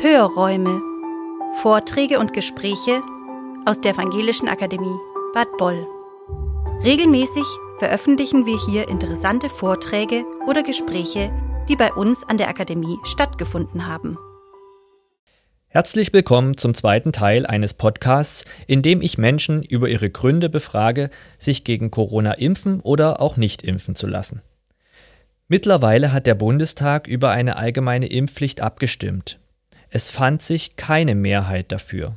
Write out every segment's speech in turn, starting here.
Hörräume. Vorträge und Gespräche aus der Evangelischen Akademie Bad Boll. Regelmäßig veröffentlichen wir hier interessante Vorträge oder Gespräche, die bei uns an der Akademie stattgefunden haben. Herzlich willkommen zum zweiten Teil eines Podcasts, in dem ich Menschen über ihre Gründe befrage, sich gegen Corona impfen oder auch nicht impfen zu lassen. Mittlerweile hat der Bundestag über eine allgemeine Impfpflicht abgestimmt. Es fand sich keine Mehrheit dafür.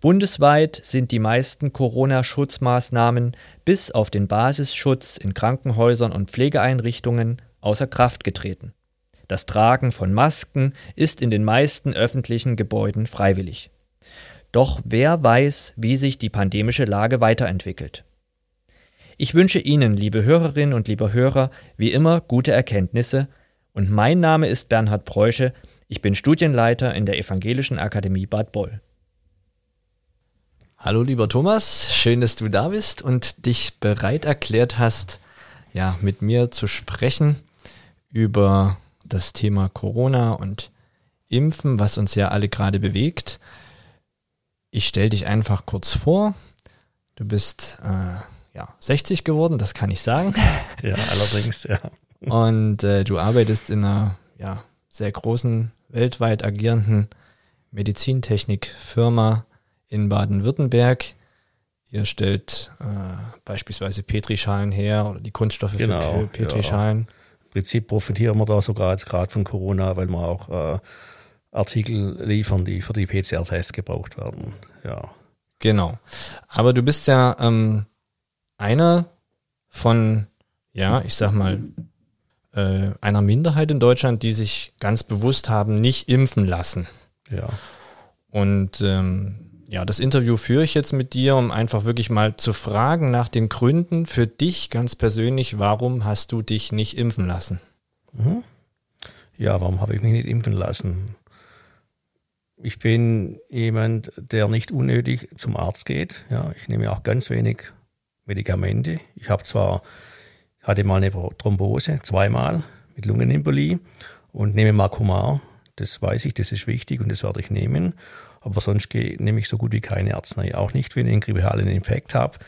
Bundesweit sind die meisten Corona-Schutzmaßnahmen bis auf den Basisschutz in Krankenhäusern und Pflegeeinrichtungen außer Kraft getreten. Das Tragen von Masken ist in den meisten öffentlichen Gebäuden freiwillig. Doch wer weiß, wie sich die pandemische Lage weiterentwickelt. Ich wünsche Ihnen, liebe Hörerinnen und liebe Hörer, wie immer gute Erkenntnisse und mein Name ist Bernhard Preusche, ich bin Studienleiter in der Evangelischen Akademie Bad Boll. Hallo lieber Thomas, schön, dass du da bist und dich bereit erklärt hast, ja, mit mir zu sprechen über das Thema Corona und Impfen, was uns ja alle gerade bewegt. Ich stelle dich einfach kurz vor. Du bist äh, ja 60 geworden, das kann ich sagen. ja, allerdings, ja. Und äh, du arbeitest in einer ja, sehr großen, weltweit agierenden Medizintechnikfirma in Baden-Württemberg. Ihr stellt äh, beispielsweise Petrischalen her oder die Kunststoffe genau, für Petrischalen. Ja. Prinzip profitieren wir da sogar jetzt gerade von Corona, weil wir auch äh, Artikel liefern, die für die PCR-Tests gebraucht werden. Ja. Genau. Aber du bist ja ähm, einer von, ja, ich sag mal, äh, einer Minderheit in Deutschland, die sich ganz bewusst haben, nicht impfen lassen. Ja. Und ähm, ja, das Interview führe ich jetzt mit dir, um einfach wirklich mal zu fragen nach den Gründen für dich ganz persönlich, warum hast du dich nicht impfen lassen? Mhm. Ja, warum habe ich mich nicht impfen lassen? Ich bin jemand, der nicht unnötig zum Arzt geht. Ja, ich nehme auch ganz wenig Medikamente. Ich habe zwar, hatte mal eine Thrombose, zweimal mit Lungenembolie und nehme Makomar. Das weiß ich, das ist wichtig und das werde ich nehmen. Aber sonst nehme ich so gut wie keine Arznei. Auch nicht, wenn ich einen grippalen Infekt habe,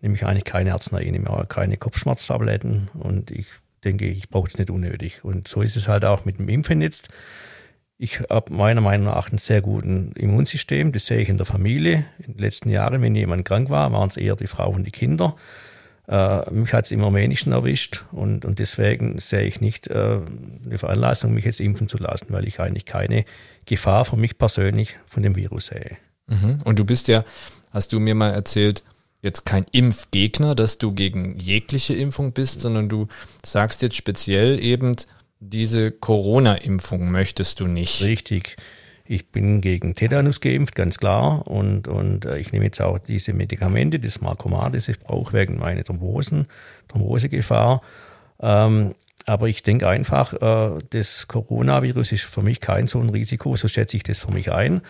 nehme ich eigentlich keine Arznei. Nehme auch keine Kopfschmerztabletten und ich denke, ich brauche das nicht unnötig. Und so ist es halt auch mit dem Impfen jetzt. Ich habe meiner Meinung nach ein sehr gutes Immunsystem. Das sehe ich in der Familie. In den letzten Jahren, wenn jemand krank war, waren es eher die Frau und die Kinder. Äh, mich hat es im Rumänischen erwischt und, und deswegen sehe ich nicht äh, eine Veranlassung, mich jetzt impfen zu lassen, weil ich eigentlich keine Gefahr für mich persönlich von dem Virus sehe. Mhm. Und du bist ja, hast du mir mal erzählt, jetzt kein Impfgegner, dass du gegen jegliche Impfung bist, sondern du sagst jetzt speziell eben, diese Corona-Impfung möchtest du nicht. Richtig. Ich bin gegen Tetanus geimpft, ganz klar. Und, und äh, ich nehme jetzt auch diese Medikamente, das Marcomat, das ich brauche wegen meiner Thrombosen, Thrombosegefahr. Ähm, aber ich denke einfach, äh, das Coronavirus ist für mich kein so ein Risiko, so schätze ich das für mich ein.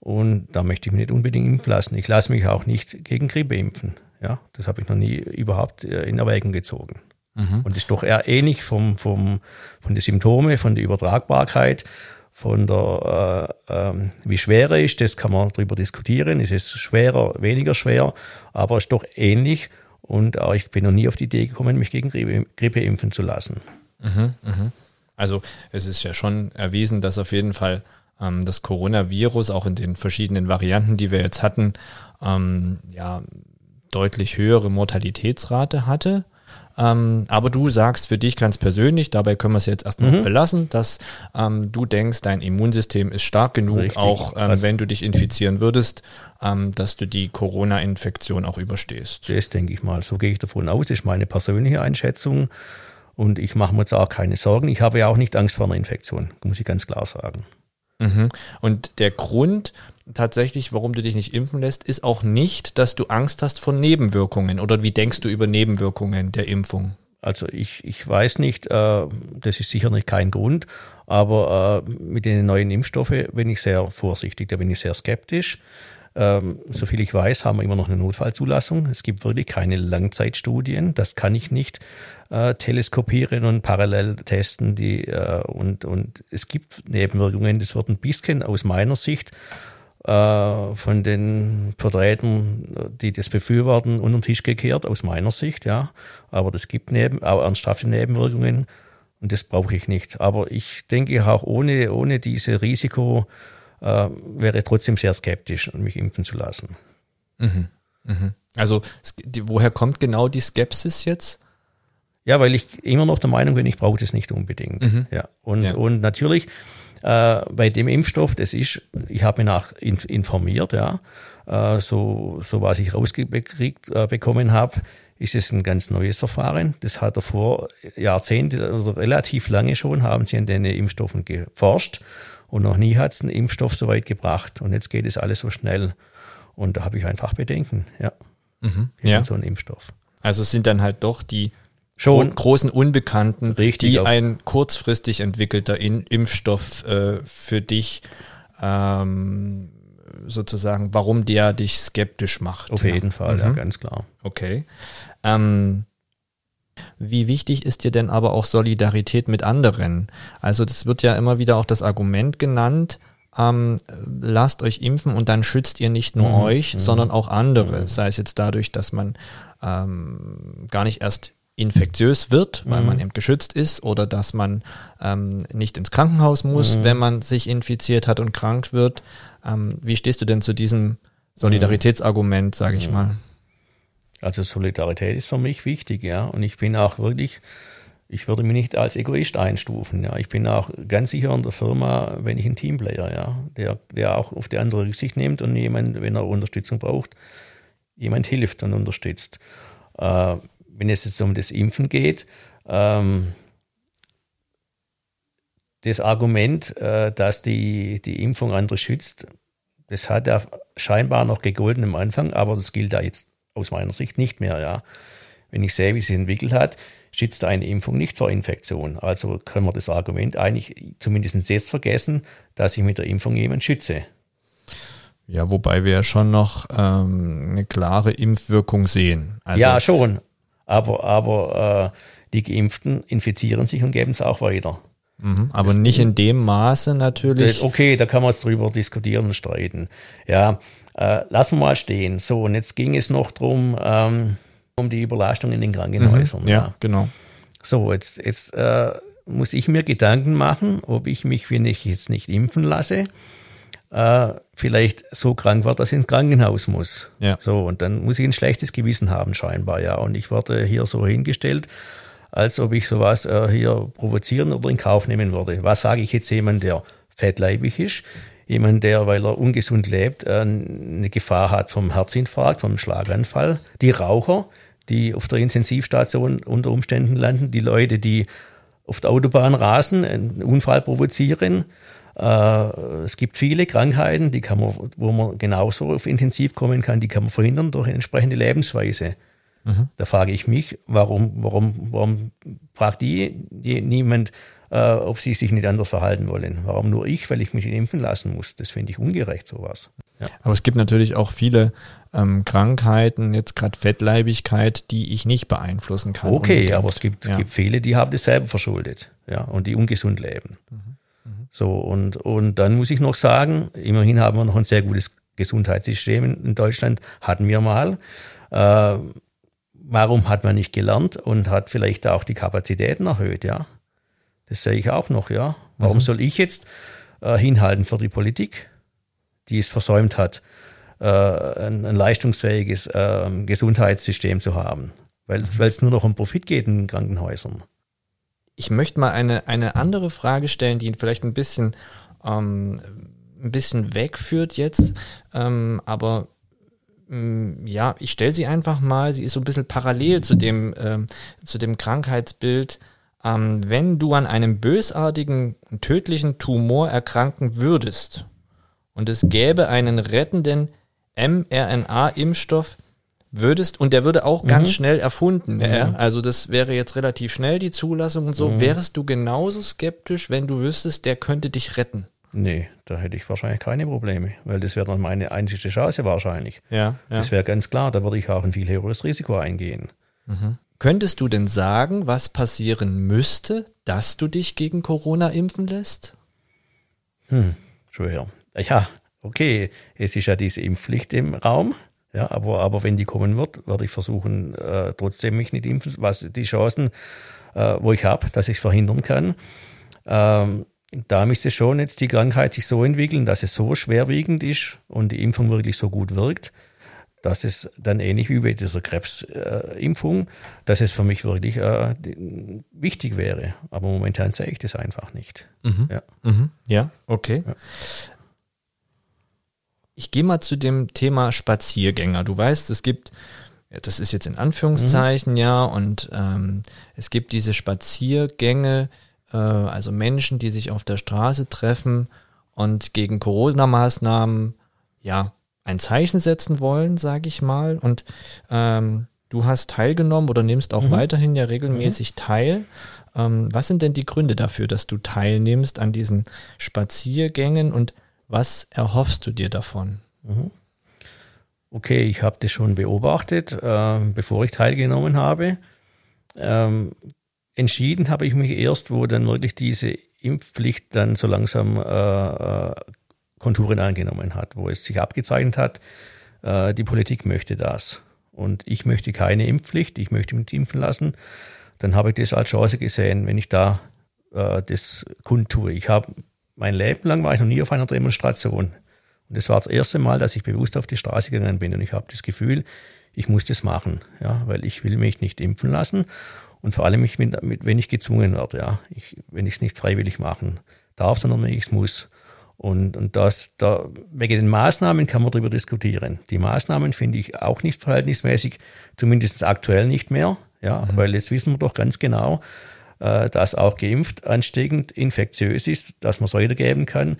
Und da möchte ich mich nicht unbedingt impfen lassen. Ich lasse mich auch nicht gegen Grippe impfen. Ja, das habe ich noch nie überhaupt äh, in Erwägung gezogen. Mhm. Und ist doch eher ähnlich vom, vom, von den Symptomen, von der Übertragbarkeit, von der, äh, äh, wie schwer er ist, das kann man darüber diskutieren. Ist es schwerer, weniger schwer, aber es ist doch ähnlich. Und auch ich bin noch nie auf die Idee gekommen, mich gegen Grippe, Grippe impfen zu lassen. Mhm, mh. Also es ist ja schon erwiesen, dass auf jeden Fall ähm, das Coronavirus auch in den verschiedenen Varianten, die wir jetzt hatten, ähm, ja deutlich höhere Mortalitätsrate hatte. Ähm, aber du sagst für dich ganz persönlich, dabei können wir es jetzt erstmal mhm. belassen, dass ähm, du denkst, dein Immunsystem ist stark genug, Richtig. auch ähm, also wenn du dich infizieren würdest, ähm, dass du die Corona-Infektion auch überstehst. Das denke ich mal. So gehe ich davon aus. Das ist meine persönliche Einschätzung. Und ich mache mir jetzt auch keine Sorgen. Ich habe ja auch nicht Angst vor einer Infektion, muss ich ganz klar sagen. Mhm. Und der Grund tatsächlich, warum du dich nicht impfen lässt, ist auch nicht, dass du Angst hast vor Nebenwirkungen. Oder wie denkst du über Nebenwirkungen der Impfung? Also ich, ich weiß nicht, äh, das ist sicher nicht kein Grund, aber äh, mit den neuen Impfstoffen bin ich sehr vorsichtig, da bin ich sehr skeptisch. ähm, soviel ich weiß, haben wir immer noch eine Notfallzulassung. Es gibt wirklich keine Langzeitstudien. Das kann ich nicht äh, teleskopieren und parallel testen. Die, äh, und, und es gibt Nebenwirkungen. Das wird ein bisschen aus meiner Sicht äh, von den Vertretern, die das befürworten, unter den Tisch gekehrt, aus meiner Sicht, ja. Aber das gibt neben, auch ernsthafte Nebenwirkungen und das brauche ich nicht. Aber ich denke auch ohne, ohne diese Risiko, äh, wäre trotzdem sehr skeptisch, mich impfen zu lassen. Mhm. Mhm. Also die, woher kommt genau die Skepsis jetzt? Ja, weil ich immer noch der Meinung bin, ich brauche das nicht unbedingt. Mhm. Ja. Und, ja. und natürlich äh, bei dem Impfstoff, das ist, ich habe mich nach informiert, ja, äh, so, so was ich rausgekriegt äh, bekommen habe, ist es ein ganz neues Verfahren. Das hat er vor Jahrzehnten oder relativ lange schon, haben sie an den Impfstoffen geforscht und noch nie hat es einen Impfstoff so weit gebracht. Und jetzt geht es alles so schnell. Und da habe ich einfach Bedenken, ja. Mhm, ja. So ein Impfstoff. Also es sind dann halt doch die schon großen Unbekannten, richtig die ein kurzfristig entwickelter In Impfstoff äh, für dich ähm, sozusagen, warum der dich skeptisch macht. Auf ja. jeden Fall, mhm. ja, ganz klar. Okay. Ähm, wie wichtig ist dir denn aber auch Solidarität mit anderen? Also das wird ja immer wieder auch das Argument genannt, ähm, lasst euch impfen und dann schützt ihr nicht nur mhm. euch, mhm. sondern auch andere. Mhm. Sei es jetzt dadurch, dass man ähm, gar nicht erst infektiös wird, weil mhm. man eben geschützt ist, oder dass man ähm, nicht ins Krankenhaus muss, mhm. wenn man sich infiziert hat und krank wird. Ähm, wie stehst du denn zu diesem Solidaritätsargument, sage ich mal? Also Solidarität ist für mich wichtig, ja. Und ich bin auch wirklich, ich würde mich nicht als Egoist einstufen, ja. Ich bin auch ganz sicher in der Firma, wenn ich ein Teamplayer, ja, der, der auch auf die andere Rücksicht nimmt und jemand, wenn er Unterstützung braucht, jemand hilft und unterstützt. Äh, wenn es jetzt um das Impfen geht, ähm, das Argument, äh, dass die, die Impfung andere schützt, das hat ja scheinbar noch gegolten am Anfang, aber das gilt da jetzt aus meiner Sicht nicht mehr. Ja. Wenn ich sehe, wie es sich entwickelt hat, schützt eine Impfung nicht vor Infektion. Also können wir das Argument eigentlich zumindest jetzt vergessen, dass ich mit der Impfung jemanden schütze. Ja, wobei wir ja schon noch ähm, eine klare Impfwirkung sehen. Also ja, schon. Aber, aber äh, die Geimpften infizieren sich und geben es auch weiter. Mhm, aber das nicht in dem Maße natürlich. Okay, da kann man jetzt drüber diskutieren und streiten. Ja, äh, lassen wir mal stehen. So, und jetzt ging es noch drum ähm, um die Überlastung in den Krankenhäusern. Mhm, ja, ja, genau. So, jetzt, jetzt äh, muss ich mir Gedanken machen, ob ich mich, wenn ich jetzt nicht impfen lasse, äh, vielleicht so krank werde, dass ich ins Krankenhaus muss. Ja. So, und dann muss ich ein schlechtes Gewissen haben, scheinbar, ja. Und ich werde hier so hingestellt, als ob ich sowas äh, hier provozieren oder in Kauf nehmen würde. Was sage ich jetzt jemand, der fettleibig ist? jemand, der, weil er ungesund lebt, äh, eine Gefahr hat vom Herzinfarkt, vom Schlaganfall. Die Raucher, die auf der Intensivstation unter Umständen landen, die Leute, die auf der Autobahn rasen, einen Unfall provozieren. Äh, es gibt viele Krankheiten, die kann man, wo man genauso auf Intensiv kommen kann, die kann man verhindern durch eine entsprechende Lebensweise. Mhm. Da frage ich mich, warum, warum, warum fragt die, die niemand, äh, ob sie sich nicht anders verhalten wollen. Warum nur ich, weil ich mich impfen lassen muss? Das finde ich ungerecht, sowas. Ja. Aber es gibt natürlich auch viele ähm, Krankheiten, jetzt gerade Fettleibigkeit, die ich nicht beeinflussen kann. Okay, unbedingt. aber es gibt, ja. gibt viele, die haben das selber verschuldet ja, und die ungesund leben. Mhm. Mhm. So, und, und dann muss ich noch sagen, immerhin haben wir noch ein sehr gutes Gesundheitssystem in Deutschland, hatten wir mal. Äh, warum hat man nicht gelernt und hat vielleicht auch die Kapazitäten erhöht, ja? Das sehe ich auch noch, ja. Warum mhm. soll ich jetzt äh, hinhalten für die Politik, die es versäumt hat, äh, ein, ein, leistungsfähiges äh, Gesundheitssystem zu haben? Weil mhm. es nur noch um Profit geht in Krankenhäusern. Ich möchte mal eine, eine andere Frage stellen, die vielleicht ein bisschen, ähm, ein bisschen wegführt jetzt, ähm, aber mm, ja, ich stelle sie einfach mal. Sie ist so ein bisschen parallel zu dem, ähm, zu dem Krankheitsbild ähm, wenn du an einem bösartigen, tödlichen Tumor erkranken würdest und es gäbe einen rettenden mRNA-Impfstoff, würdest, und der würde auch mhm. ganz schnell erfunden, mhm. ja, also das wäre jetzt relativ schnell die Zulassung und so, mhm. wärst du genauso skeptisch, wenn du wüsstest, der könnte dich retten? Nee, da hätte ich wahrscheinlich keine Probleme, weil das wäre dann meine einzige Chance wahrscheinlich. Ja, ja. Das wäre ganz klar, da würde ich auch ein viel höheres Risiko eingehen. Könntest du denn sagen, was passieren müsste, dass du dich gegen Corona impfen lässt? Hm, schwer. Ja, okay, es ist ja diese Impfpflicht im Raum. Ja, aber, aber wenn die kommen wird, werde ich versuchen, äh, trotzdem mich nicht impfen, was die Chancen, äh, wo ich habe, dass ich es verhindern kann. Ähm, da müsste schon jetzt die Krankheit sich so entwickeln, dass es so schwerwiegend ist und die Impfung wirklich so gut wirkt, dass es dann ähnlich wie bei dieser Krebsimpfung, dass es für mich wirklich äh, wichtig wäre. Aber momentan sehe ich das einfach nicht. Ja. Mhm. Ja, okay. Ich gehe mal zu dem Thema Spaziergänger. Du weißt, es gibt, das ist jetzt in Anführungszeichen, ja, und ähm, es gibt diese Spaziergänge, äh, also Menschen, die sich auf der Straße treffen und gegen Corona-Maßnahmen, ja, ein Zeichen setzen wollen, sage ich mal. Und ähm, du hast teilgenommen oder nimmst auch weiterhin ja regelmäßig teil. Ähm, was sind denn die Gründe dafür, dass du teilnimmst an diesen Spaziergängen und was erhoffst du dir davon? Okay, ich habe das schon beobachtet, äh, bevor ich teilgenommen habe. Ähm, entschieden habe ich mich erst, wo dann wirklich diese Impfpflicht dann so langsam äh, äh, Konturen angenommen hat, wo es sich abgezeichnet hat, äh, die Politik möchte das. Und ich möchte keine Impfpflicht, ich möchte mich impfen lassen. Dann habe ich das als Chance gesehen, wenn ich da äh, das kundtue. Ich habe mein Leben lang war ich noch nie auf einer Demonstration. Und das war das erste Mal, dass ich bewusst auf die Straße gegangen bin. Und ich habe das Gefühl, ich muss das machen, ja, weil ich will mich nicht impfen lassen. Und vor allem, ich bin damit, wenn ich gezwungen werde, ja, ich, wenn ich es nicht freiwillig machen darf, sondern wenn ich es muss. Und, und das, da, wegen den Maßnahmen kann man darüber diskutieren. Die Maßnahmen finde ich auch nicht verhältnismäßig, zumindest aktuell nicht mehr, ja, weil jetzt wissen wir doch ganz genau, äh, dass auch geimpft ansteckend infektiös ist, dass man es weitergeben kann,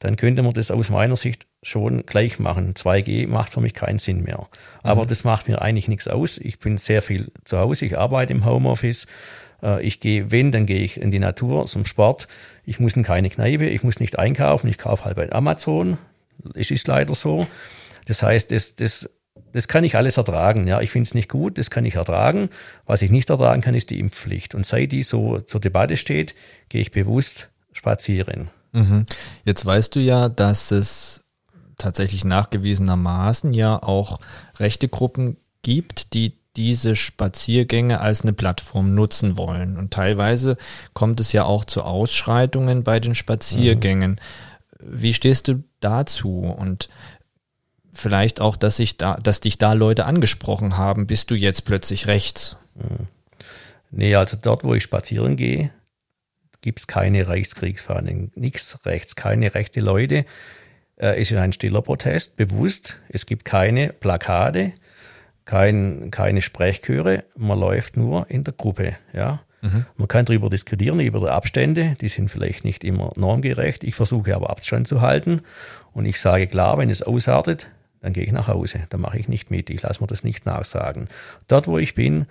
dann könnte man das aus meiner Sicht schon gleich machen. 2G macht für mich keinen Sinn mehr. Aber das macht mir eigentlich nichts aus. Ich bin sehr viel zu Hause, ich arbeite im Homeoffice. Äh, Ich gehe, wenn, dann gehe ich in die Natur zum Sport. Ich muss in keine Kneipe, ich muss nicht einkaufen, ich kaufe halt bei Amazon. Es ist leider so. Das heißt, das, das, das kann ich alles ertragen. Ja, ich finde es nicht gut, das kann ich ertragen. Was ich nicht ertragen kann, ist die Impfpflicht. Und seit die so zur Debatte steht, gehe ich bewusst spazieren. Mhm. Jetzt weißt du ja, dass es tatsächlich nachgewiesenermaßen ja auch rechte Gruppen gibt, die diese Spaziergänge als eine Plattform nutzen wollen. Und teilweise kommt es ja auch zu Ausschreitungen bei den Spaziergängen. Wie stehst du dazu? Und vielleicht auch, dass sich da, dass dich da Leute angesprochen haben, bist du jetzt plötzlich rechts? Nee, also dort, wo ich spazieren gehe, gibt's keine Reichskriegsfahnen, nichts rechts, keine rechte Leute. Äh, es ist ein stiller Protest, bewusst. Es gibt keine Plakate, kein, keine Sprechchöre. Man läuft nur in der Gruppe. Ja. Man kann darüber diskutieren, über die Abstände. Die sind vielleicht nicht immer normgerecht. Ich versuche aber Abstand zu halten. Und ich sage klar, wenn es ausartet, dann gehe ich nach Hause. Dann mache ich nicht mit. Ich lasse mir das nicht nachsagen. Dort, wo ich bin,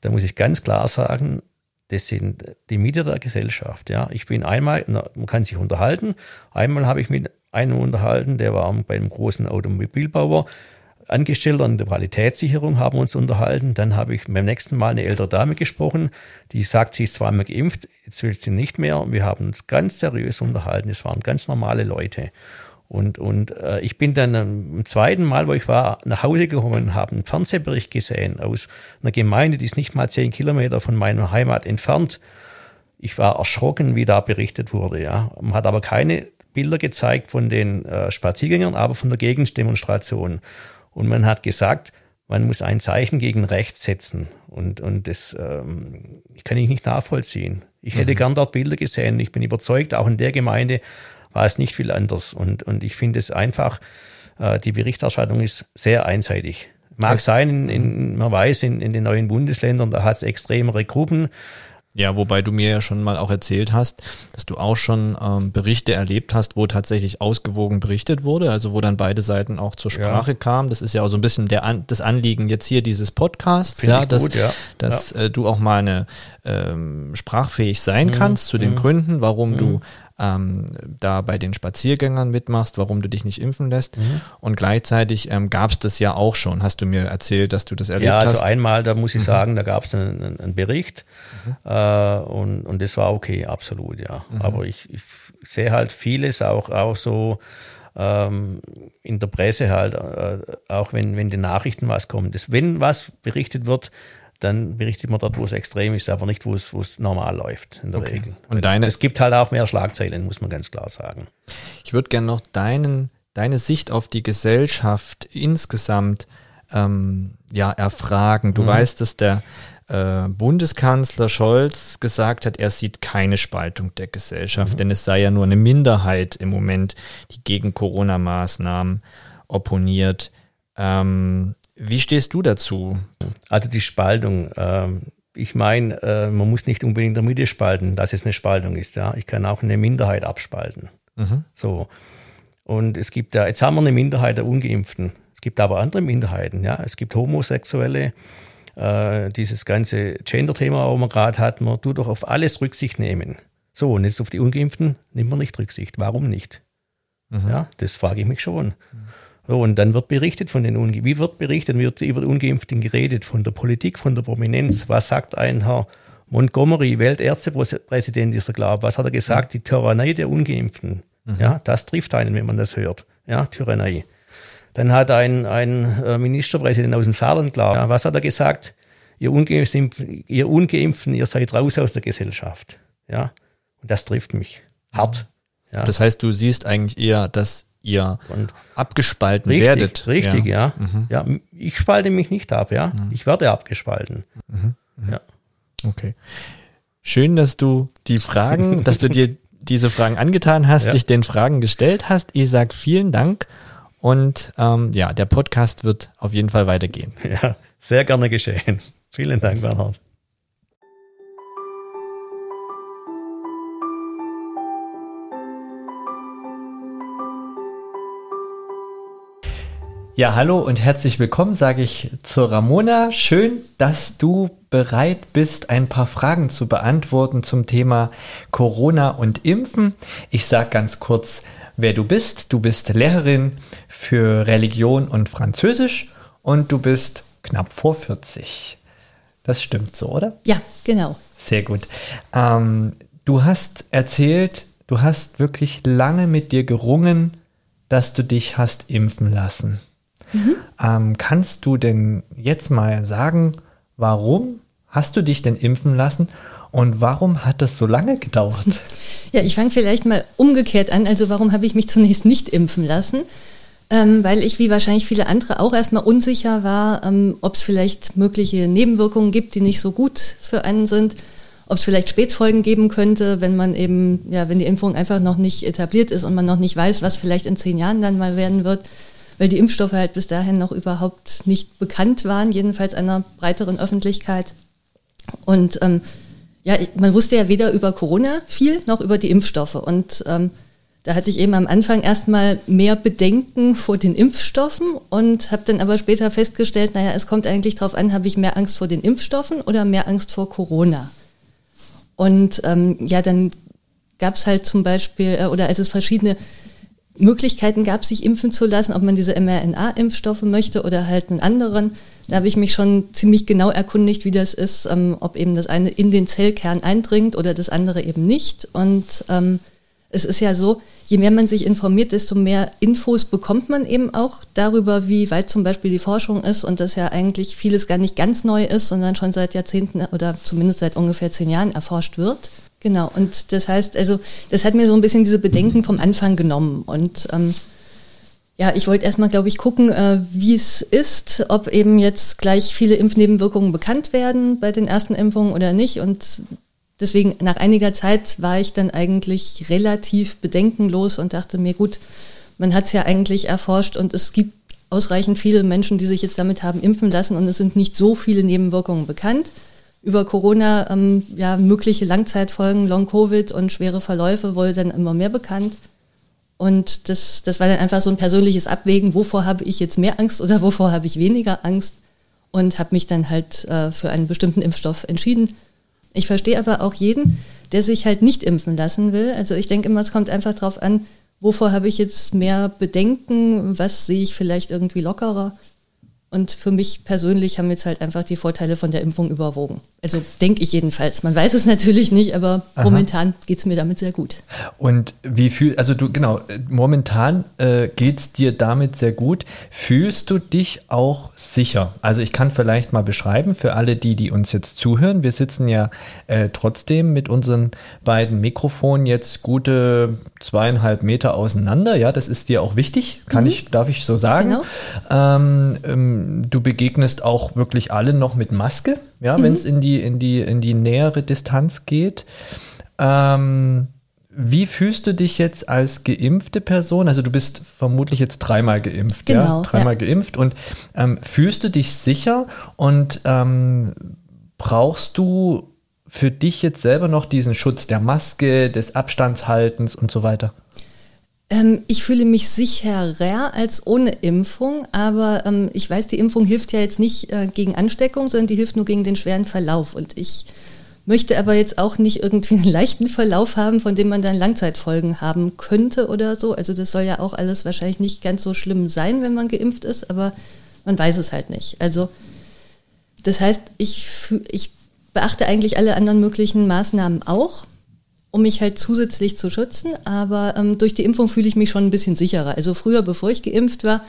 da muss ich ganz klar sagen, das sind die Mitte der Gesellschaft. Ja, ich bin einmal, man kann sich unterhalten. Einmal habe ich mit einem unterhalten, der war bei einem großen Automobilbauer. Angestellter in der Qualitätssicherung haben uns unterhalten. Dann habe ich beim nächsten Mal eine ältere Dame gesprochen, die sagt, sie ist zweimal geimpft, jetzt will sie nicht mehr. Wir haben uns ganz seriös unterhalten. Es waren ganz normale Leute. Und, und äh, ich bin dann am zweiten Mal, wo ich war, nach Hause gekommen und habe einen Fernsehbericht gesehen aus einer Gemeinde, die ist nicht mal zehn Kilometer von meiner Heimat entfernt. Ich war erschrocken, wie da berichtet wurde. Ja. Man hat aber keine Bilder gezeigt von den äh, Spaziergängern, aber von der Gegendemonstration. Und man hat gesagt, man muss ein Zeichen gegen rechts setzen. Und, und das ähm, kann ich nicht nachvollziehen. Ich hätte gern dort Bilder gesehen. Ich bin überzeugt, auch in der Gemeinde war es nicht viel anders. Und, und ich finde es einfach, äh, die Berichterstattung ist sehr einseitig. Mag sein, in, in, man weiß, in, in den neuen Bundesländern, da hat es extremere Gruppen. Ja, wobei du mir ja schon mal auch erzählt hast, dass du auch schon ähm, Berichte erlebt hast, wo tatsächlich ausgewogen berichtet wurde, also wo dann beide Seiten auch zur Sprache kamen. Das ist ja auch so ein bisschen der An das Anliegen jetzt hier dieses Podcasts, Finde ja, dass, gut, ja. dass Äh, du auch mal eine ähm, sprachfähig sein kannst zu den Gründen, warum du ähm, da bei den Spaziergängern mitmachst, warum du dich nicht impfen lässt. Mhm. Und gleichzeitig ähm, gab es das ja auch schon, hast du mir erzählt, dass du das erlebt hast. Ja, also hast. einmal, da muss ich mhm. sagen, da gab es einen, einen, Bericht mhm. äh, und, und das war okay, absolut, ja. Mhm. Aber ich, ich sehe halt vieles auch, auch so ähm, in der Presse halt, äh, auch wenn, wenn die Nachrichten was kommt. Das, wenn was berichtet wird, dann berichtet man dort, wo es extrem ist, aber nicht, wo es, wo es normal läuft in der okay. Regel. Und deine, es gibt halt auch mehr Schlagzeilen, muss man ganz klar sagen. Ich würde gerne noch deinen, deine Sicht auf die Gesellschaft insgesamt ähm, ja, erfragen. Du mhm. weißt, dass der äh, Bundeskanzler Scholz gesagt hat, er sieht keine Spaltung der Gesellschaft, mhm. denn es sei ja nur eine Minderheit im Moment, die gegen Corona-Maßnahmen opponiert. Ähm, wie stehst du dazu? Also die Spaltung. Ähm, ich meine, äh, man muss nicht unbedingt in der Mitte spalten, dass es eine Spaltung ist. Ja, ich kann auch eine Minderheit abspalten. Mhm. So. Und es gibt ja, jetzt haben wir eine Minderheit der Ungeimpften. Es gibt aber andere Minderheiten. Ja, es gibt Homosexuelle. Äh, dieses ganze Gender-Thema, wo man gerade hat, man tut doch auf alles Rücksicht nehmen. So, und jetzt auf die Ungeimpften nimmt man nicht Rücksicht. Warum nicht? Mhm. Ja, das frage ich mich schon. Mhm. So, und dann wird berichtet von den Ungeimpften. Wie wird berichtet? Wird über die Ungeimpften geredet? Von der Politik, von der Prominenz. Was sagt ein Herr Montgomery, Weltärztepräsident ist er, glaube Was hat er gesagt? Die Tyrannei der Ungeimpften. Mhm. Ja, das trifft einen, wenn man das hört. Ja, Tyrannei. Dann hat ein, ein äh, Ministerpräsident aus dem Saarland, glaube ja, was hat er gesagt? Ihr Ungeimpften, ihr Ungeimpften, ihr seid raus aus der Gesellschaft. Ja, und das trifft mich hart. Ja. Das heißt, du siehst eigentlich eher, dass ihr und abgespalten richtig, werdet. Richtig, ja. Ja. Mhm. ja. Ich spalte mich nicht ab, ja. Mhm. Ich werde abgespalten. Mhm. mhm. Ja. Okay. Schön, dass du die Fragen, dass du dir diese Fragen angetan hast, ja. dich den Fragen gestellt hast. Ich sage vielen Dank und ähm, ja, der Podcast wird auf jeden Fall weitergehen. Ja, sehr gerne geschehen. Vielen Dank, Bernhard. Ja, hallo und herzlich willkommen, sage ich zur Ramona. Schön, dass du bereit bist, ein paar Fragen zu beantworten zum Thema Corona und Impfen. Ich sage ganz kurz, wer du bist. Du bist Lehrerin für Religion und Französisch und du bist knapp vor 40. Das stimmt so, oder? Ja, genau. Sehr gut. Ähm, du hast erzählt, du hast wirklich lange mit dir gerungen, dass du dich hast impfen lassen. Mhm. Ähm, kannst du denn jetzt mal sagen, warum hast du dich denn impfen lassen und warum hat das so lange gedauert? Ja, ich fange vielleicht mal umgekehrt an. Also warum habe ich mich zunächst nicht impfen lassen? Ähm, weil ich, wie wahrscheinlich viele andere, auch erstmal unsicher war, ähm, ob es vielleicht mögliche Nebenwirkungen gibt, die nicht so gut für einen sind, ob es vielleicht Spätfolgen geben könnte, wenn man eben, ja, wenn die Impfung einfach noch nicht etabliert ist und man noch nicht weiß, was vielleicht in zehn Jahren dann mal werden wird weil die Impfstoffe halt bis dahin noch überhaupt nicht bekannt waren, jedenfalls einer breiteren Öffentlichkeit. Und ähm, ja, man wusste ja weder über Corona viel noch über die Impfstoffe. Und ähm, da hatte ich eben am Anfang erstmal mehr Bedenken vor den Impfstoffen und habe dann aber später festgestellt, naja, es kommt eigentlich darauf an, habe ich mehr Angst vor den Impfstoffen oder mehr Angst vor Corona. Und ähm, ja, dann gab es halt zum Beispiel, äh, oder als es verschiedene Möglichkeiten gab, sich impfen zu lassen, ob man diese mRNA-Impfstoffe möchte oder halt einen anderen. Da habe ich mich schon ziemlich genau erkundigt, wie das ist, ähm, ob eben das eine in den Zellkern eindringt oder das andere eben nicht. Und ähm, es ist ja so, je mehr man sich informiert, desto mehr Infos bekommt man eben auch darüber, wie weit zum Beispiel die Forschung ist und dass ja eigentlich vieles gar nicht ganz neu ist, sondern schon seit Jahrzehnten oder zumindest seit ungefähr zehn Jahren erforscht wird. Genau, und das heißt, also, das hat mir so ein bisschen diese Bedenken vom Anfang genommen. Und ähm, ja, ich wollte erstmal, glaube ich, gucken, äh, wie es ist, ob eben jetzt gleich viele Impfnebenwirkungen bekannt werden bei den ersten Impfungen oder nicht. Und deswegen, nach einiger Zeit war ich dann eigentlich relativ bedenkenlos und dachte mir, gut, man hat es ja eigentlich erforscht und es gibt ausreichend viele Menschen, die sich jetzt damit haben impfen lassen und es sind nicht so viele Nebenwirkungen bekannt über Corona ähm, ja, mögliche Langzeitfolgen, Long-Covid und schwere Verläufe wurde dann immer mehr bekannt. Und das, das war dann einfach so ein persönliches Abwägen, wovor habe ich jetzt mehr Angst oder wovor habe ich weniger Angst und habe mich dann halt äh, für einen bestimmten Impfstoff entschieden. Ich verstehe aber auch jeden, der sich halt nicht impfen lassen will. Also ich denke immer, es kommt einfach darauf an, wovor habe ich jetzt mehr Bedenken, was sehe ich vielleicht irgendwie lockerer. Und für mich persönlich haben jetzt halt einfach die Vorteile von der Impfung überwogen. Also denke ich jedenfalls. Man weiß es natürlich nicht, aber Aha. momentan geht es mir damit sehr gut. Und wie fühlst, also du, genau, momentan äh, geht es dir damit sehr gut. Fühlst du dich auch sicher? Also ich kann vielleicht mal beschreiben für alle die, die uns jetzt zuhören. Wir sitzen ja äh, trotzdem mit unseren beiden Mikrofonen jetzt gute zweieinhalb Meter auseinander. Ja, das ist dir auch wichtig, kann mhm. ich, darf ich so sagen. Genau. Ähm, ähm, du begegnest auch wirklich alle noch mit Maske, ja, mhm. wenn es in die, in, die, in die nähere Distanz geht. Ähm, wie fühlst du dich jetzt als geimpfte Person? Also du bist vermutlich jetzt dreimal geimpft, genau, ja? Dreimal ja. geimpft und ähm, fühlst du dich sicher und ähm, brauchst du für dich jetzt selber noch diesen Schutz der Maske, des Abstandshaltens und so weiter? Ähm, ich fühle mich sicherer als ohne Impfung, aber ähm, ich weiß, die Impfung hilft ja jetzt nicht äh, gegen Ansteckung, sondern die hilft nur gegen den schweren Verlauf. Und ich möchte aber jetzt auch nicht irgendwie einen leichten Verlauf haben, von dem man dann Langzeitfolgen haben könnte oder so. Also das soll ja auch alles wahrscheinlich nicht ganz so schlimm sein, wenn man geimpft ist, aber man weiß es halt nicht. Also das heißt, ich, ich beachte eigentlich alle anderen möglichen Maßnahmen auch, um mich halt zusätzlich zu schützen. Aber ähm, durch die Impfung fühle ich mich schon ein bisschen sicherer. Also früher, bevor ich geimpft war,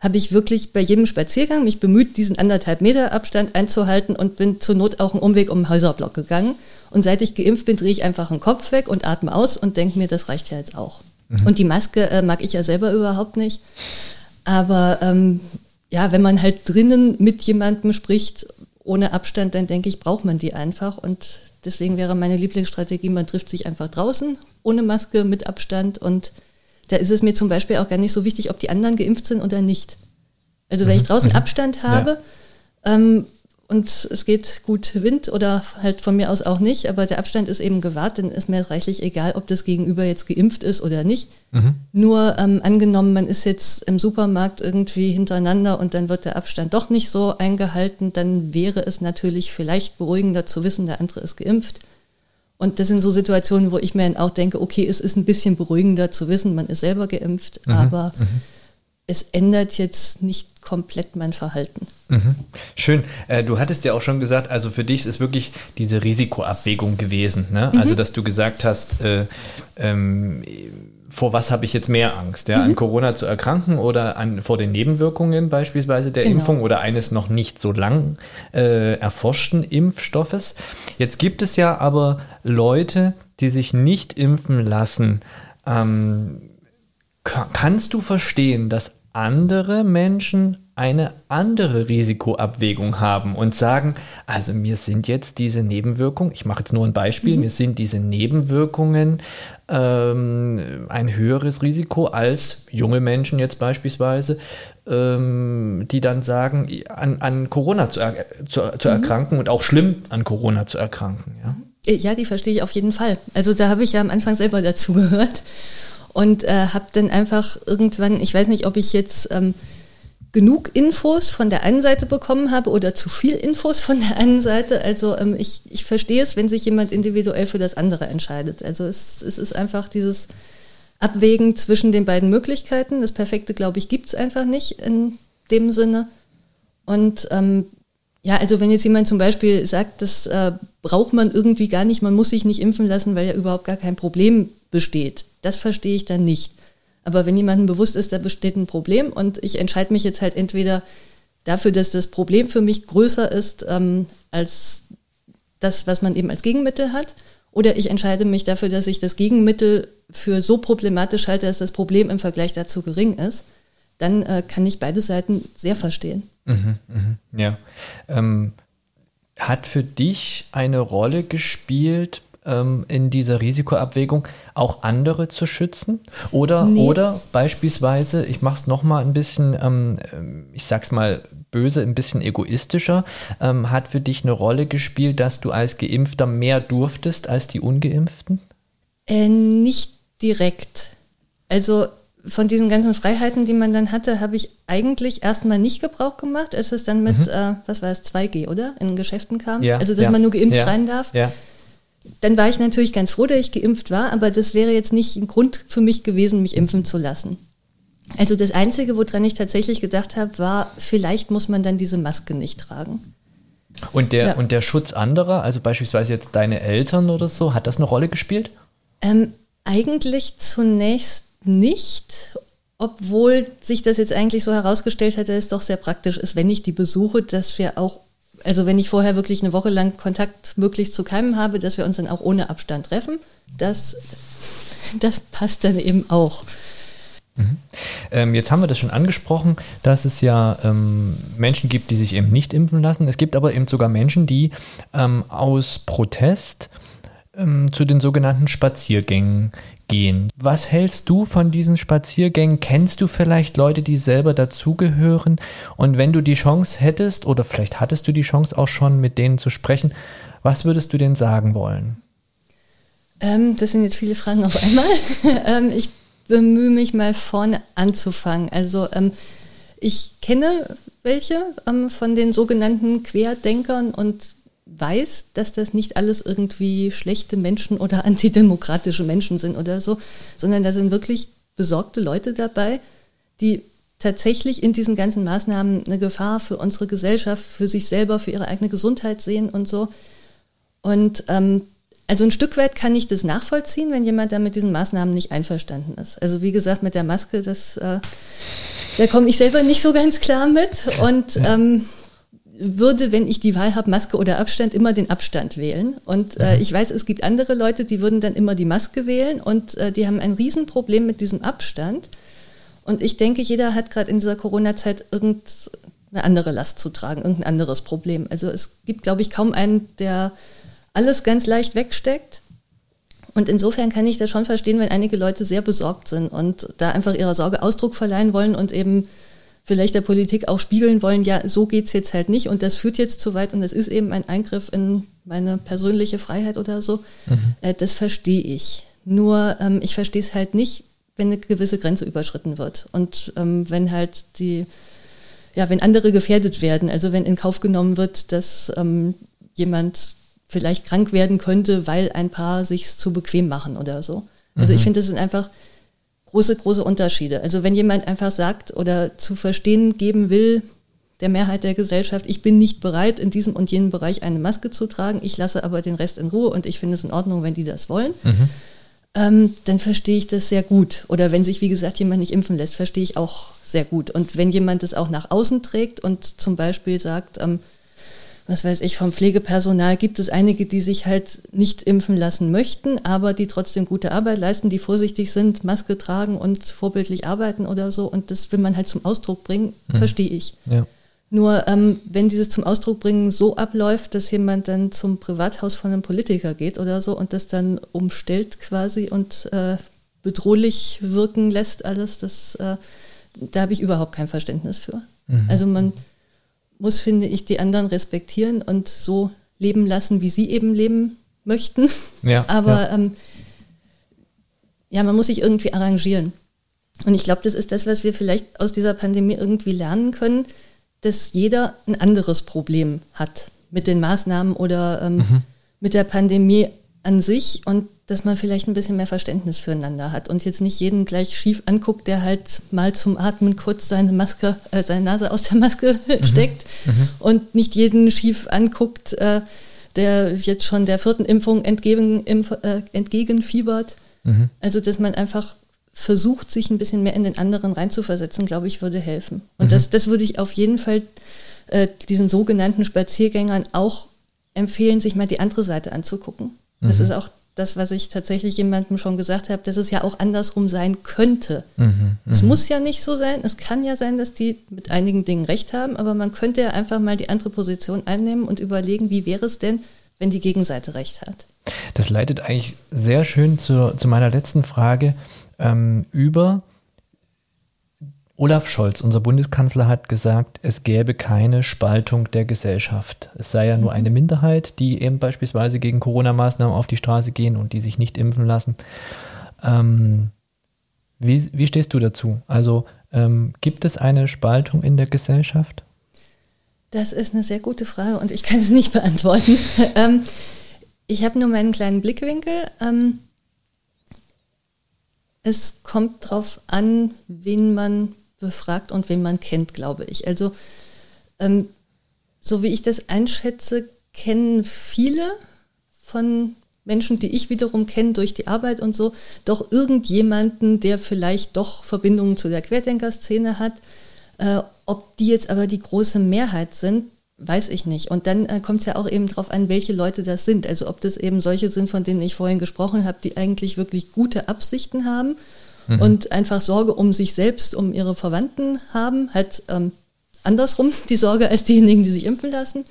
habe ich wirklich bei jedem Spaziergang mich bemüht, diesen anderthalb Meter Abstand einzuhalten und bin zur Not auch einen Umweg um den Häuserblock gegangen. Und seit ich geimpft bin, drehe ich einfach den Kopf weg und atme aus und denke mir, das reicht ja jetzt auch. Mhm. Und die Maske äh, mag ich ja selber überhaupt nicht. Aber ähm, ja, wenn man halt drinnen mit jemandem spricht ohne Abstand, dann denke ich, braucht man die einfach. Und deswegen wäre meine Lieblingsstrategie, man trifft sich einfach draußen, ohne Maske, mit Abstand. Und da ist es mir zum Beispiel auch gar nicht so wichtig, ob die anderen geimpft sind oder nicht. Also wenn mhm. ich draußen mhm. Abstand habe, ja. ähm, und es geht gut Wind oder halt von mir aus auch nicht, aber der Abstand ist eben gewahrt, dann ist mir reichlich egal, ob das Gegenüber jetzt geimpft ist oder nicht. Mhm. Nur ähm, angenommen, man ist jetzt im Supermarkt irgendwie hintereinander und dann wird der Abstand doch nicht so eingehalten, dann wäre es natürlich vielleicht beruhigender zu wissen, der andere ist geimpft. Und das sind so Situationen, wo ich mir dann auch denke, okay, es ist ein bisschen beruhigender zu wissen, man ist selber geimpft, mhm. aber mhm es ändert jetzt nicht komplett mein Verhalten. Mhm. Schön. Äh, du hattest ja auch schon gesagt, also für dich ist wirklich diese Risikoabwägung gewesen. Ne? Mhm. Also, dass du gesagt hast, äh, ähm, vor was habe ich jetzt mehr Angst? Ja? Mhm. An Corona zu erkranken oder an, vor den Nebenwirkungen beispielsweise der genau. Impfung oder eines noch nicht so lang äh, erforschten Impfstoffes. Jetzt gibt es ja aber Leute, die sich nicht impfen lassen. Ähm, kannst du verstehen, dass andere Menschen eine andere Risikoabwägung haben und sagen, also mir sind jetzt diese Nebenwirkungen, ich mache jetzt nur ein Beispiel, mhm. mir sind diese Nebenwirkungen ähm, ein höheres Risiko als junge Menschen jetzt beispielsweise, ähm, die dann sagen, an, an Corona zu, er, zu, zu mhm. erkranken und auch schlimm an Corona zu erkranken. Ja, ja die verstehe ich auf jeden Fall. Also da habe ich ja am Anfang selber dazu gehört und äh, habe dann einfach irgendwann, ich weiß nicht, ob ich jetzt ähm, genug Infos von der einen Seite bekommen habe oder zu viel Infos von der einen Seite. Also ähm, ich, ich verstehe es, wenn sich jemand individuell für das andere entscheidet. Also es, es ist einfach dieses Abwägen zwischen den beiden Möglichkeiten. Das Perfekte, glaube ich, gibt es einfach nicht in dem Sinne. Und ähm, ja, also wenn jetzt jemand zum Beispiel sagt, das äh, braucht man irgendwie gar nicht, man muss sich nicht impfen lassen, weil ja überhaupt gar kein Problem besteht. Das verstehe ich dann nicht. Aber wenn jemandem bewusst ist, da besteht ein Problem und ich entscheide mich jetzt halt entweder dafür, dass das Problem für mich größer ist ähm, als das, was man eben als Gegenmittel hat, oder ich entscheide mich dafür, dass ich das Gegenmittel für so problematisch halte, dass das Problem im Vergleich dazu gering ist, dann äh, kann ich beide Seiten sehr verstehen. Mhm, mh, ja. Ähm, hat für dich eine Rolle gespielt ähm, in dieser Risikoabwägung auch andere zu schützen? Oder, nee. oder beispielsweise, ich mache es nochmal ein bisschen, ähm, ich sag's mal böse, ein bisschen egoistischer, ähm, hat für dich eine Rolle gespielt, dass du als Geimpfter mehr durftest als die Ungeimpften? Äh, nicht direkt. Also von diesen ganzen Freiheiten, die man dann hatte, habe ich eigentlich erstmal nicht Gebrauch gemacht, als es dann mit, mhm. äh, was war es, 2G, oder? In Geschäften kam. Ja, also, dass ja, man nur geimpft ja, rein darf. Ja. Dann war ich natürlich ganz froh, dass ich geimpft war, aber das wäre jetzt nicht ein Grund für mich gewesen, mich impfen zu lassen. Also das Einzige, woran ich tatsächlich gedacht habe, war, vielleicht muss man dann diese Maske nicht tragen. Und der, und der Schutz anderer, also beispielsweise jetzt deine Eltern oder so, hat das eine Rolle gespielt? Ähm, eigentlich zunächst nicht, obwohl sich das jetzt eigentlich so herausgestellt hat, dass es doch sehr praktisch ist, wenn ich die besuche, dass wir auch, also wenn ich vorher wirklich eine Woche lang Kontakt möglichst zu keinem habe, dass wir uns dann auch ohne Abstand treffen. Das, das passt dann eben auch. Mhm. Ähm, jetzt haben wir das schon angesprochen, dass es ja ähm, Menschen gibt, die sich eben nicht impfen lassen. Es gibt aber eben sogar Menschen, die ähm, aus Protest ähm, zu den sogenannten Spaziergängen gehen. Was hältst du von diesen Spaziergängen? Kennst du vielleicht Leute, die selber dazugehören? Und wenn du die Chance hättest, oder vielleicht hattest du die Chance auch schon, mit denen zu sprechen, was würdest du denen sagen wollen? Ähm, das sind jetzt viele Fragen auf einmal. ähm, ich bemühe mich mal vorne anzufangen. Also ähm, ich kenne welche ähm, von den sogenannten Querdenkern und weiß, dass das nicht alles irgendwie schlechte Menschen oder antidemokratische Menschen sind oder so, sondern da sind wirklich besorgte Leute dabei, die tatsächlich in diesen ganzen Maßnahmen eine Gefahr für unsere Gesellschaft, für sich selber, für ihre eigene Gesundheit sehen und so. Und ähm, also ein Stück weit kann ich das nachvollziehen, wenn jemand da mit diesen Maßnahmen nicht einverstanden ist. Also wie gesagt, mit der Maske, das, äh, da komme ich selber nicht so ganz klar mit. Und ähm, würde, wenn ich die Wahl habe, Maske oder Abstand, immer den Abstand wählen. Und äh, mhm. ich weiß, es gibt andere Leute, die würden dann immer die Maske wählen und äh, die haben ein Riesenproblem mit diesem Abstand. Und ich denke, jeder hat gerade in dieser Corona-Zeit irgendeine andere Last zu tragen, irgendein anderes Problem. Also es gibt, glaube ich, kaum einen, der alles ganz leicht wegsteckt. Und insofern kann ich das schon verstehen, wenn einige Leute sehr besorgt sind und da einfach ihrer Sorge Ausdruck verleihen wollen und eben vielleicht der Politik auch spiegeln wollen, ja, so geht es jetzt halt nicht und das führt jetzt zu weit und das ist eben ein Eingriff in meine persönliche Freiheit oder so. Mhm. Äh, das verstehe ich. Nur ähm, ich verstehe es halt nicht, wenn eine gewisse Grenze überschritten wird und ähm, wenn halt die, ja, wenn andere gefährdet werden, also wenn in Kauf genommen wird, dass ähm, jemand vielleicht krank werden könnte, weil ein paar sich zu bequem machen oder so. Also mhm. ich finde, das sind einfach große, große Unterschiede. Also wenn jemand einfach sagt oder zu verstehen geben will, der Mehrheit der Gesellschaft, ich bin nicht bereit, in diesem und jenem Bereich eine Maske zu tragen, ich lasse aber den Rest in Ruhe und ich finde es in Ordnung, wenn die das wollen, mhm. ähm, dann verstehe ich das sehr gut. Oder wenn sich, wie gesagt, jemand nicht impfen lässt, verstehe ich auch sehr gut. Und wenn jemand das auch nach außen trägt und zum Beispiel sagt, ähm, was weiß ich, vom Pflegepersonal gibt es einige, die sich halt nicht impfen lassen möchten, aber die trotzdem gute Arbeit leisten, die vorsichtig sind, Maske tragen und vorbildlich arbeiten oder so. Und das will man halt zum Ausdruck bringen, mhm. verstehe ich. Ja. Nur ähm, wenn dieses zum Ausdruck bringen so abläuft, dass jemand dann zum Privathaus von einem Politiker geht oder so und das dann umstellt quasi und äh, bedrohlich wirken lässt, alles, das, äh, da habe ich überhaupt kein Verständnis für. Mhm. Also man muss, finde ich, die anderen respektieren und so leben lassen, wie sie eben leben möchten. Ja, Aber ja. Ähm, ja, man muss sich irgendwie arrangieren. Und ich glaube, das ist das, was wir vielleicht aus dieser Pandemie irgendwie lernen können, dass jeder ein anderes Problem hat mit den Maßnahmen oder ähm, mhm. mit der Pandemie an sich und dass man vielleicht ein bisschen mehr Verständnis füreinander hat und jetzt nicht jeden gleich schief anguckt, der halt mal zum Atmen kurz seine Maske, äh, seine Nase aus der Maske mhm. steckt mhm. und nicht jeden schief anguckt, äh, der jetzt schon der vierten Impfung entgegen, impf, äh, entgegenfiebert. Mhm. Also, dass man einfach versucht, sich ein bisschen mehr in den anderen reinzuversetzen, glaube ich, würde helfen. Und mhm. das, das würde ich auf jeden Fall äh, diesen sogenannten Spaziergängern auch empfehlen, sich mal die andere Seite anzugucken. Das mhm. ist auch das, was ich tatsächlich jemandem schon gesagt habe, dass es ja auch andersrum sein könnte. Mhm, es mhm. muss ja nicht so sein. Es kann ja sein, dass die mit einigen Dingen recht haben, aber man könnte ja einfach mal die andere Position einnehmen und überlegen, wie wäre es denn, wenn die Gegenseite recht hat. Das leitet eigentlich sehr schön zu, zu meiner letzten Frage ähm, über. Olaf Scholz, unser Bundeskanzler, hat gesagt, es gäbe keine Spaltung der Gesellschaft. Es sei ja nur eine Minderheit, die eben beispielsweise gegen Corona-Maßnahmen auf die Straße gehen und die sich nicht impfen lassen. Ähm, Wie, wie stehst du dazu? Also ähm, gibt es eine Spaltung in der Gesellschaft? Das ist eine sehr gute Frage und ich kann sie nicht beantworten. ähm, ich habe nur meinen kleinen Blickwinkel. Ähm, es kommt darauf an, wen man befragt und wen man kennt, glaube ich. Also ähm, so wie ich das einschätze, kennen viele von Menschen, die ich wiederum kenne durch die Arbeit und so, doch irgendjemanden, der vielleicht doch Verbindungen zu der Querdenker-Szene hat. Äh, ob die jetzt aber die große Mehrheit sind, weiß ich nicht. Und dann äh, kommt es ja auch eben darauf an, welche Leute das sind. Also ob das eben solche sind, von denen ich vorhin gesprochen habe, die eigentlich wirklich gute Absichten haben mhm. und einfach Sorge um sich selbst, um ihre Verwandten haben, halt ähm, andersrum die Sorge als diejenigen, die sich impfen lassen.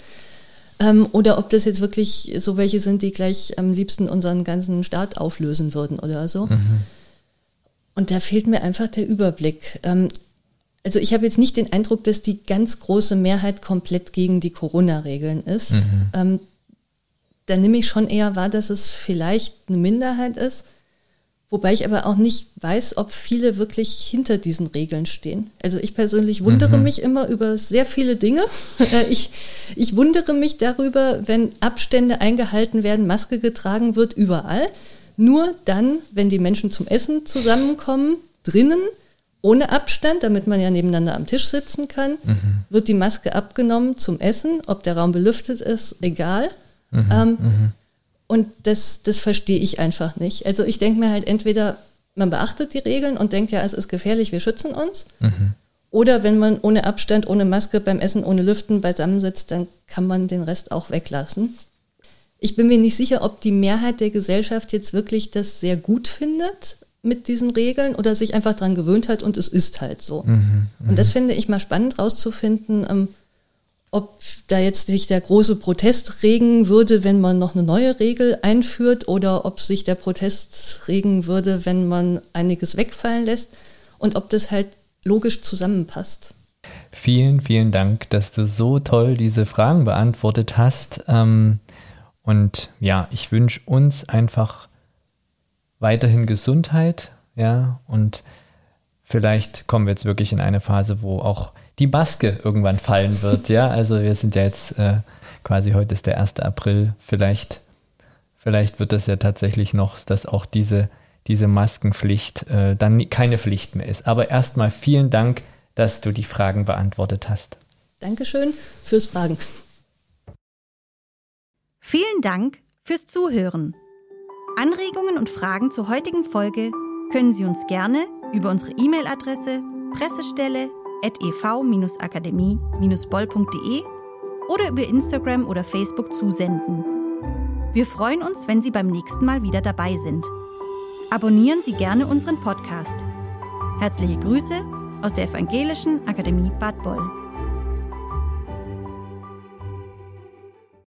Ähm, oder ob das jetzt wirklich so welche sind, die gleich am liebsten unseren ganzen Staat auflösen würden oder so. Mhm. Und da fehlt mir einfach der Überblick. Ähm, also ich habe jetzt nicht den Eindruck, dass die ganz große Mehrheit komplett gegen die Corona-Regeln ist. Mhm. Ähm, da nehme ich schon eher wahr, dass es vielleicht eine Minderheit ist. Wobei ich aber auch nicht weiß, ob viele wirklich hinter diesen Regeln stehen. Also ich persönlich wundere mhm. mich immer über sehr viele Dinge. Äh, ich, ich wundere mich darüber, wenn Abstände eingehalten werden, Maske getragen wird, überall. Nur dann, wenn die Menschen zum Essen zusammenkommen, drinnen, ohne Abstand, damit man ja nebeneinander am Tisch sitzen kann, mhm. wird die Maske abgenommen zum Essen. Ob der Raum belüftet ist, egal. Mhm. Ähm, mhm. Und das, das verstehe ich einfach nicht. Also ich denke mir halt entweder, man beachtet die Regeln und denkt ja, es ist gefährlich, wir schützen uns. Mhm. Oder wenn man ohne Abstand, ohne Maske beim Essen, ohne Lüften beisammensitzt, dann kann man den Rest auch weglassen. Ich bin mir nicht sicher, ob die Mehrheit der Gesellschaft jetzt wirklich das sehr gut findet mit diesen Regeln oder sich einfach daran gewöhnt hat und es ist halt so. Mhm, und das mhm. finde ich mal spannend rauszufinden, ähm, ob da jetzt sich der große Protest regen würde, wenn man noch eine neue Regel einführt oder ob sich der Protest regen würde, wenn man einiges wegfallen lässt und ob das halt logisch zusammenpasst. Vielen, vielen Dank, dass du so toll diese Fragen beantwortet hast. Ähm, und ja, ich wünsche uns einfach weiterhin Gesundheit, ja, und vielleicht kommen wir jetzt wirklich in eine Phase, wo auch die Maske irgendwann fallen wird. Ja, also wir sind ja jetzt äh, quasi heute ist der 1. April. Vielleicht, vielleicht wird das ja tatsächlich noch, dass auch diese, diese Maskenpflicht äh, dann keine Pflicht mehr ist. Aber erstmal vielen Dank, dass du die Fragen beantwortet hast. Dankeschön fürs Fragen. Vielen Dank fürs Zuhören. Anregungen und Fragen zur heutigen Folge können Sie uns gerne über unsere E-Mail-Adresse pressestelle ev-akademie-boll.de oder über Instagram oder Facebook zusenden. Wir freuen uns, wenn Sie beim nächsten Mal wieder dabei sind. Abonnieren Sie gerne unseren Podcast. Herzliche Grüße aus der Evangelischen Akademie Bad Boll.